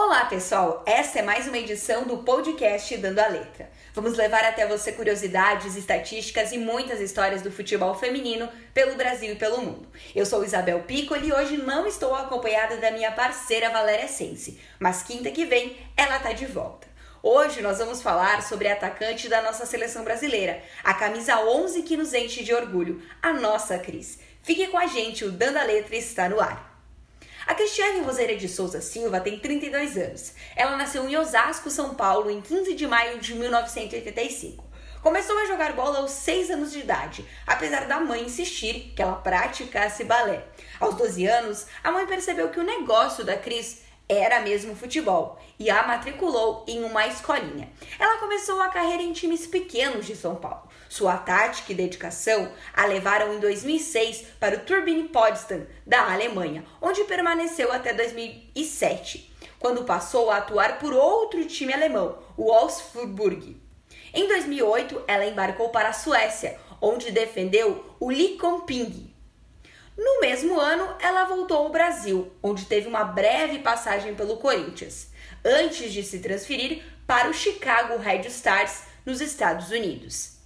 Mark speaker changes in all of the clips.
Speaker 1: Olá, pessoal! Essa é mais uma edição do podcast Dando a Letra. Vamos levar até você curiosidades, estatísticas e muitas histórias do futebol feminino pelo Brasil e pelo mundo. Eu sou Isabel Piccoli e hoje não estou acompanhada da minha parceira Valéria Sense, mas quinta que vem ela tá de volta. Hoje nós vamos falar sobre a atacante da nossa seleção brasileira, a camisa 11 que nos enche de orgulho, a nossa Cris. Fique com a gente, o Dando a Letra está no ar. A Cristiane Roseira de Souza Silva tem 32 anos. Ela nasceu em Osasco, São Paulo, em 15 de maio de 1985. Começou a jogar bola aos 6 anos de idade, apesar da mãe insistir que ela praticasse balé. Aos 12 anos, a mãe percebeu que o negócio da Cris era mesmo futebol e a matriculou em uma escolinha. Ela começou a carreira em times pequenos de São Paulo. Sua tática e dedicação a levaram em 2006 para o Turbine Potsdam, da Alemanha, onde permaneceu até 2007, quando passou a atuar por outro time alemão, o Wolfsburg. Em 2008, ela embarcou para a Suécia, onde defendeu o Linköping no mesmo ano, ela voltou ao Brasil, onde teve uma breve passagem pelo Corinthians, antes de se transferir para o Chicago Red Stars, nos Estados Unidos.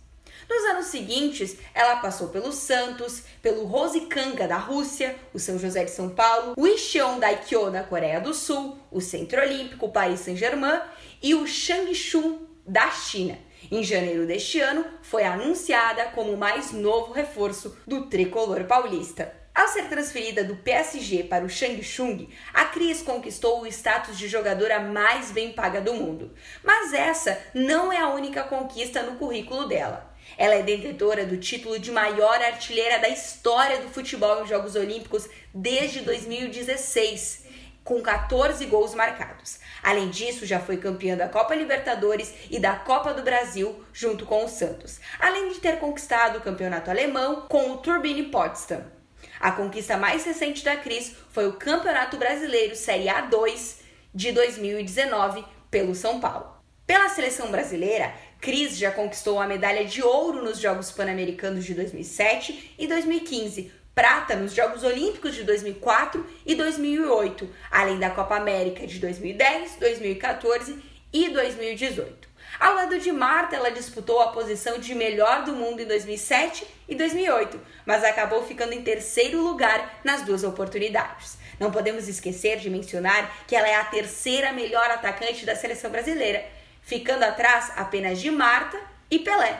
Speaker 1: Nos anos seguintes, ela passou pelo Santos, pelo Rosikanga da Rússia, o São José de São Paulo, o Incheon Daikyo da Coreia do Sul, o Centro Olímpico Paris Saint-Germain e o Changchun da China. Em janeiro deste ano, foi anunciada como o mais novo reforço do tricolor paulista. Ao ser transferida do PSG para o Changchung, a Cris conquistou o status de jogadora mais bem paga do mundo. Mas essa não é a única conquista no currículo dela. Ela é detentora do título de maior artilheira da história do futebol em Jogos Olímpicos desde 2016, com 14 gols marcados. Além disso, já foi campeã da Copa Libertadores e da Copa do Brasil junto com o Santos, além de ter conquistado o campeonato alemão com o Turbine Potsdam. A conquista mais recente da Cris foi o Campeonato Brasileiro Série A2 de 2019 pelo São Paulo. Pela seleção brasileira, Cris já conquistou a medalha de ouro nos Jogos Pan-Americanos de 2007 e 2015, prata nos Jogos Olímpicos de 2004 e 2008, além da Copa América de 2010, 2014 e 2018. Ao lado de Marta, ela disputou a posição de melhor do mundo em 2007 e 2008, mas acabou ficando em terceiro lugar nas duas oportunidades. Não podemos esquecer de mencionar que ela é a terceira melhor atacante da seleção brasileira, ficando atrás apenas de Marta e Pelé.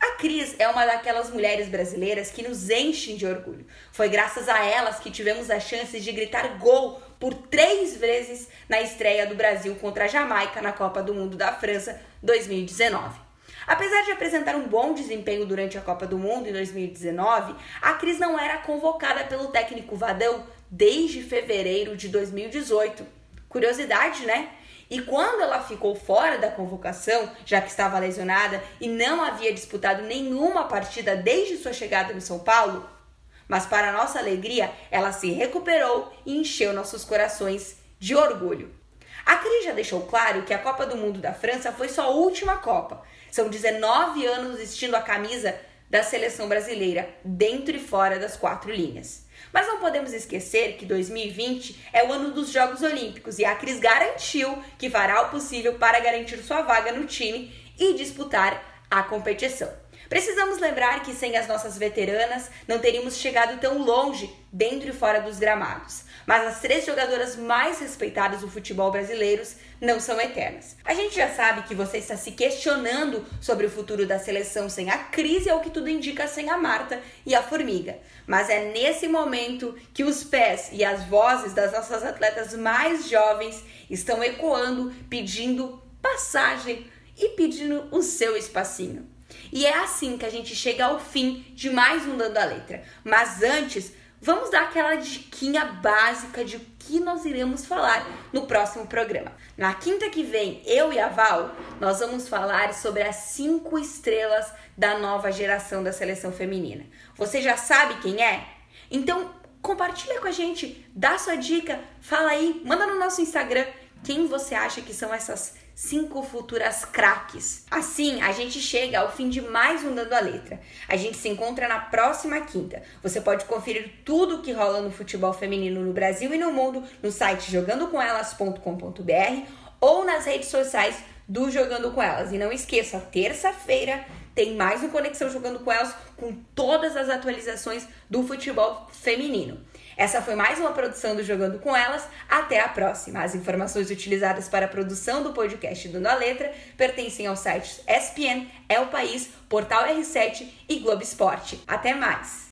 Speaker 1: A Cris é uma daquelas mulheres brasileiras que nos enchem de orgulho. Foi graças a elas que tivemos a chance de gritar gol por três vezes na estreia do Brasil contra a Jamaica na Copa do Mundo da França 2019. Apesar de apresentar um bom desempenho durante a Copa do Mundo em 2019, a Cris não era convocada pelo técnico Vadão desde fevereiro de 2018. Curiosidade, né? E quando ela ficou fora da convocação, já que estava lesionada e não havia disputado nenhuma partida desde sua chegada no São Paulo, mas para nossa alegria, ela se recuperou e encheu nossos corações de orgulho. A Cris já deixou claro que a Copa do Mundo da França foi sua última Copa. São 19 anos vestindo a camisa da seleção brasileira, dentro e fora das quatro linhas. Mas não podemos esquecer que 2020 é o ano dos Jogos Olímpicos e a Cris garantiu que fará o possível para garantir sua vaga no time e disputar a competição. Precisamos lembrar que sem as nossas veteranas não teríamos chegado tão longe dentro e fora dos gramados. Mas as três jogadoras mais respeitadas do futebol brasileiro não são eternas. A gente já sabe que você está se questionando sobre o futuro da seleção sem a crise, ou que tudo indica sem a Marta e a Formiga. Mas é nesse momento que os pés e as vozes das nossas atletas mais jovens estão ecoando, pedindo passagem e pedindo o seu espacinho. E é assim que a gente chega ao fim de mais um Dando a Letra. Mas antes, vamos dar aquela diquinha básica de o que nós iremos falar no próximo programa. Na quinta que vem, eu e a Val, nós vamos falar sobre as cinco estrelas da nova geração da seleção feminina. Você já sabe quem é? Então, compartilha com a gente, dá sua dica, fala aí, manda no nosso Instagram quem você acha que são essas cinco futuras craques. Assim, a gente chega ao fim de mais um Dando a Letra. A gente se encontra na próxima quinta. Você pode conferir tudo o que rola no futebol feminino no Brasil e no mundo no site jogandocomelas.com.br ou nas redes sociais do Jogando com Elas. E não esqueça, terça-feira tem mais um Conexão Jogando com Elas com todas as atualizações do futebol feminino. Essa foi mais uma produção do Jogando com Elas. Até a próxima. As informações utilizadas para a produção do podcast Dando a Letra pertencem aos sites ESPN, É o País, Portal R7 e Globo Esporte. Até mais!